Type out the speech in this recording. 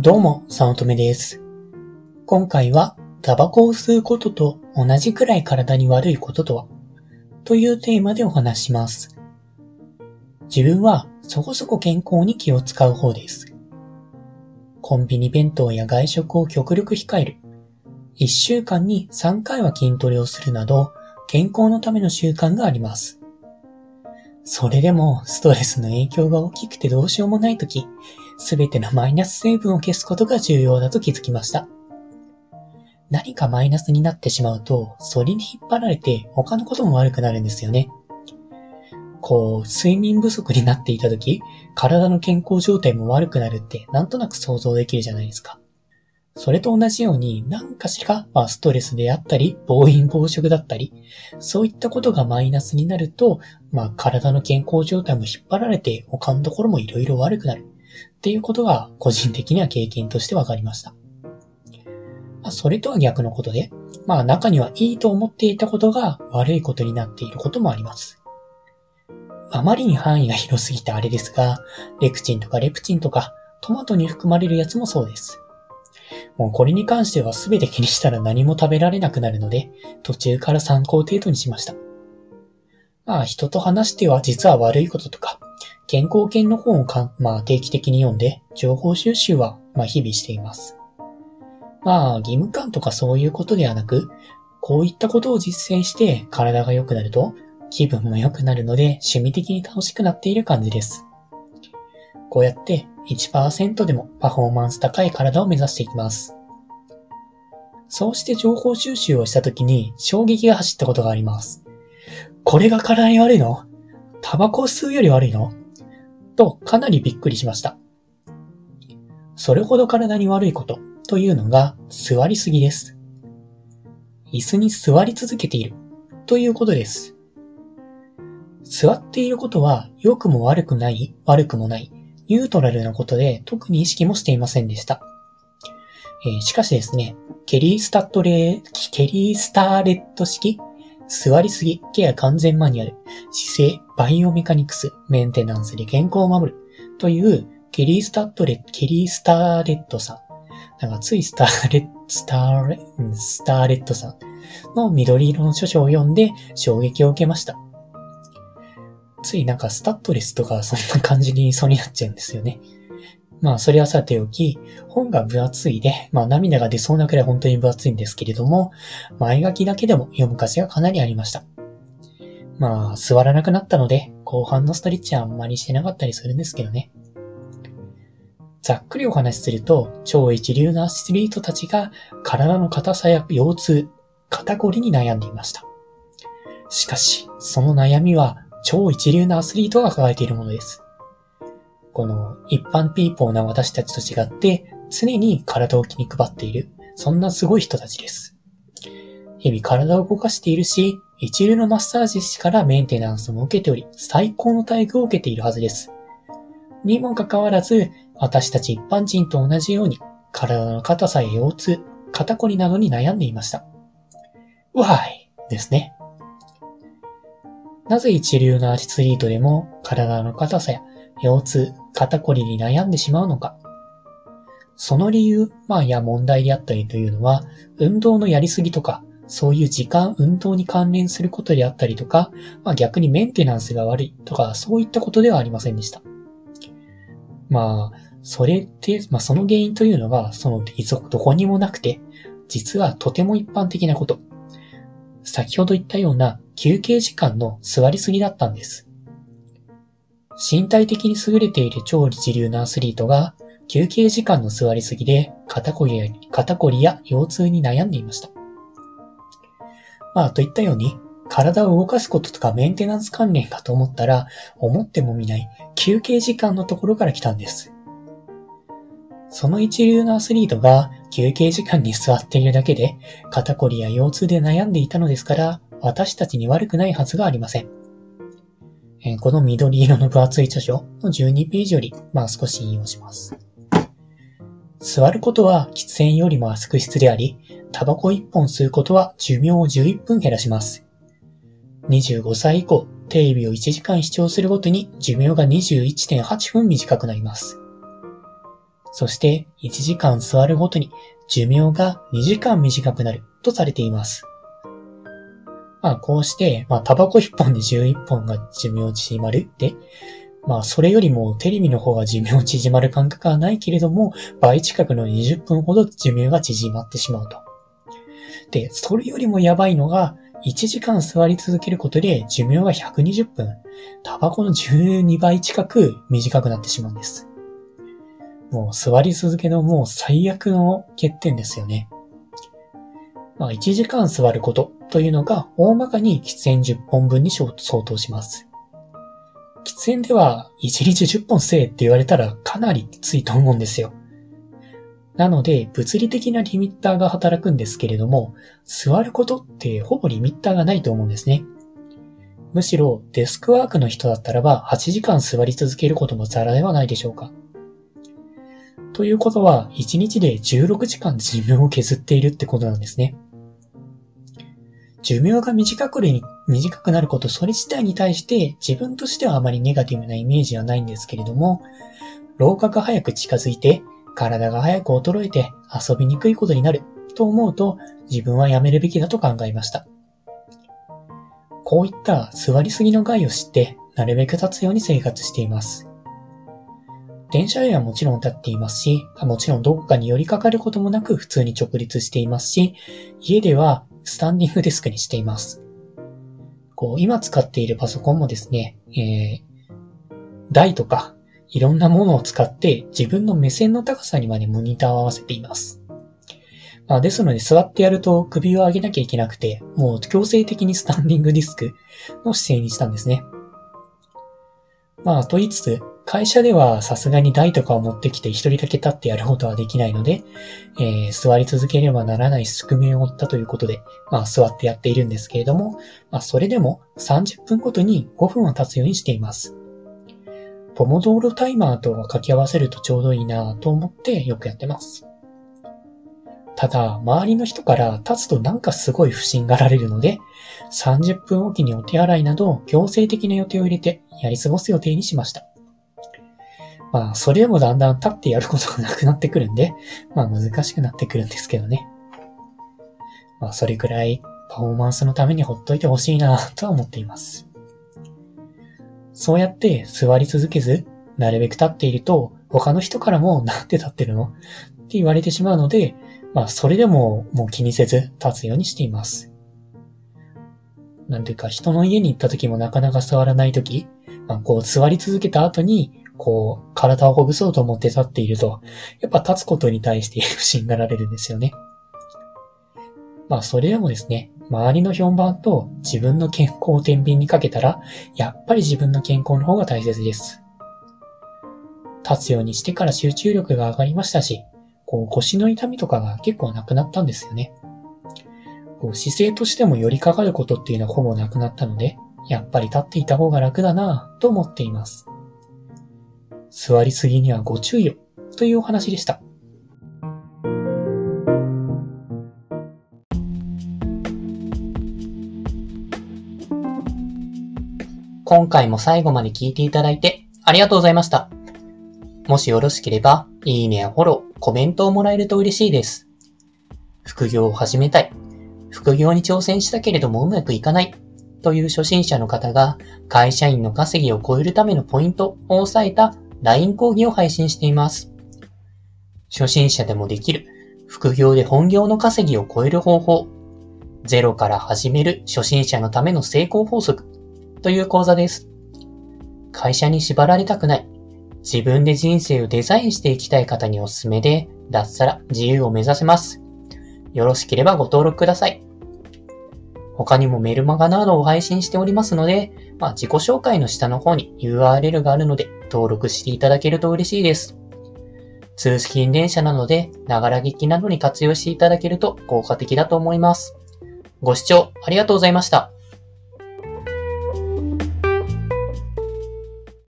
どうも、さおとめです。今回は、タバコを吸うことと同じくらい体に悪いこととは？というテーマでお話します。自分はそこそこ健康に気を使う方です。コンビニ弁当や外食を極力控える。1週間に3回は筋トレをするなど、健康のための習慣があります。それでも、ストレスの影響が大きくてどうしようもないとき、すべてのマイナス成分を消すことが重要だと気づきました。何かマイナスになってしまうと、それに引っ張られて他のことも悪くなるんですよね。こう、睡眠不足になっていたとき、体の健康状態も悪くなるってなんとなく想像できるじゃないですか。それと同じように何かしら、まあ、ストレスであったり、暴飲暴食だったり、そういったことがマイナスになると、まあ、体の健康状態も引っ張られて他のところもいろいろ悪くなる。っていうことが個人的には経験として分かりました。まあ、それとは逆のことで、まあ中にはいいと思っていたことが悪いことになっていることもあります。あまりに範囲が広すぎてあれですが、レクチンとかレプチンとかトマトに含まれるやつもそうです。もうこれに関しては全て気にしたら何も食べられなくなるので、途中から参考程度にしました。まあ人と話しては実は悪いこととか、健康系の本をか、まあ、定期的に読んで、情報収集は、まあ、日々しています。まあ、義務感とかそういうことではなく、こういったことを実践して体が良くなると、気分も良くなるので、趣味的に楽しくなっている感じです。こうやって1%でもパフォーマンス高い体を目指していきます。そうして情報収集をしたときに衝撃が走ったことがあります。これが体に悪いの？タバコを吸うより悪いの？とかなりびっくりしました。それほど体に悪いことというのが座りすぎです。椅子に座り続けているということです。座っていることは良くも悪くない、悪くもない、ニュートラルなことで特に意識もしていませんでした。えーしかしですね、ケリースタッドレー、ケリースターレット式座りすぎ、ケア完全マニュアル、姿勢、バイオメカニクス、メンテナンスで健康を守るというケリースタッドレッケリースターレットさん。なんかついスターレッ、スターレ、うんスターレットさんの緑色の著書を読んで衝撃を受けました。ついなんかスタッドレスとかそんな感じにそうになっちゃうんですよね。まあそれはさておき、本が分厚いで、まあ涙が出そうなくらい本当に分厚いんですけれども、前書きだけでも読む価値がかなりありました。まあ、座らなくなったので、後半のストレッチはあんまりしてなかったりするんですけどね。ざっくりお話しすると、超一流のアスリートたちが体の硬さや腰痛、肩こりに悩んでいました。しかし、その悩みは超一流のアスリートが抱えているものです。この一般ピーポーな私たちと違って、常に体を気に配っている、そんなすごい人たちです。日々体を動かしているし、一流のマッサージ師からメンテナンスも受けており、最高の待遇を受けているはずです。にもかかわらず、私たち一般人と同じように、体の硬さや腰痛、肩こりなどに悩んでいました。Why? ですね。なぜ一流のアスリートでも体の硬さや腰痛、肩こりに悩んでしまうのか。その理由、まあや問題であったりというのは、運動のやりすぎとか、そういう時間、運動に関連することであったりとか、まあ逆にメンテナンスが悪いとか、そういったことではありませんでした。まあ、それって、まあその原因というのが、その遺族どこにもなくて、実はとても一般的なこと。先ほど言ったような休憩時間の座りすぎだったんです。身体的に優れている超一流のアスリートが、休憩時間の座りすぎで肩こりや肩こりや腰痛に悩んでいました。まあ、といったように、体を動かすこととかメンテナンス関連かと思ったら、思ってもみない休憩時間のところから来たんです。その一流のアスリートが休憩時間に座っているだけで、肩こりや腰痛で悩んでいたのですから、私たちに悪くないはずがありません。えーこの緑色の分厚い著書の12ページより、まあ少し引用します。座ることは喫煙よりも悪質であり、タバコ1本吸うことは寿命を11分減らします。25歳以降、テレビを1時間視聴するごとに寿命が21.8分短くなります。そして1時間座るごとに寿命が2時間短くなるとされています。まあこうして、まあタバコ1本で11本が寿命縮まるで、まあそれよりもテレビの方が寿命縮まる感覚はないけれども、倍近くの20分ほど寿命が縮まってしまうと。で、それよりもやばいのが、1時間座り続けることで寿命が120分、タバコの12倍近く短くなってしまうんです。もう座り続けのもう最悪の欠点ですよね。まあ、1時間座ることというのが大まかに喫煙10本分に相当します。喫煙では1日10本せえって言われたらかなりきついと思うんですよ。なので、物理的なリミッターが働くんですけれども、座ることってほぼリミッターがないと思うんですね。むしろデスクワークの人だったらば8時間座り続けることもザラではないでしょうか。ということは、1日で16時間寿命を削っているってことなんですね。寿命が短く短くなること、それ自体に対して自分としてはあまりネガティブなイメージはないんですけれども、老化が早く近づいて体が早く衰えて遊びにくいことになると思うと自分はやめるべきだと考えました。こういった座りすぎの害を知ってなるべく立つように生活しています。電車へはもちろん立っていますし、もちろんどこかに寄りかかることもなく普通に直立していますし、家ではスタンディングデスクにしています。こう、今使っているパソコンもですね、えー、台とかいろんなものを使って自分の目線の高さにまでモニターを合わせています。まあ、ですので座ってやると首を上げなきゃいけなくて、もう強制的にスタンディングディスクの姿勢にしたんですね。まあ、と言いつつ、会社ではさすがに台とかを持ってきて一人だけ立ってやることはできないので、えー、座り続ければならない宿命を負ったということで、まあ座ってやっているんですけれども、まあそれでも30分ごとに5分は経つようにしています。ポモドーロタイマーと掛け合わせるとちょうどいいなと思ってよくやってます。ただ、周りの人から立つとなんかすごい不審がられるので、30分おきにお手洗いなど強制的な予定を入れてやり過ごす予定にしました。まあ、それでもだんだん立ってやることがなくなってくるんで、まあ難しくなってくるんですけどね。まあ、それくらいパフォーマンスのためにほっといてほしいなとは思っています。そうやって座り続けず、なるべく立っていると、他の人からもなんで立ってるの？って言われてしまうので、まあそれでももう気にせず立つようにしています。なんていうか人の家に行った時もなかなか座らない時、まあこう座り続けた後に、こう体をほぐそうと思って立っていると、やっぱ立つことに対して不審がられるんですよね。まあそれでもですね、周りの評判と自分の健康を天秤にかけたら、やっぱり自分の健康の方が大切です。立つようにしてから集中力が上がりましたし、こう腰の痛みとかが結構なくなったんですよね。こう姿勢としても寄りかかることっていうのはほぼなくなったので、やっぱり立っていた方が楽だなぁと思っています。座りすぎにはご注意をというお話でした。今回も最後まで聞いていただいてありがとうございました。もしよろしければ、いいねやフォロー、コメントをもらえると嬉しいです。副業を始めたい。副業に挑戦したけれどもうまくいかない。という初心者の方が会社員の稼ぎを超えるためのポイントを押さえた LINE 講義を配信しています。初心者でもできる副業で本業の稼ぎを超える方法。ゼロから始める初心者のための成功法則。という講座です。会社に縛られたくない。自分で人生をデザインしていきたい方におすすめで、脱サラ自由を目指せます。よろしければご登録ください。他にもメルマガなどを配信しておりますので、まあ、自己紹介の下の方に URL があるので登録していただけると嬉しいです。通勤電車なので、ながら聞きなどに活用していただけると効果的だと思います。ご視聴ありがとうございました。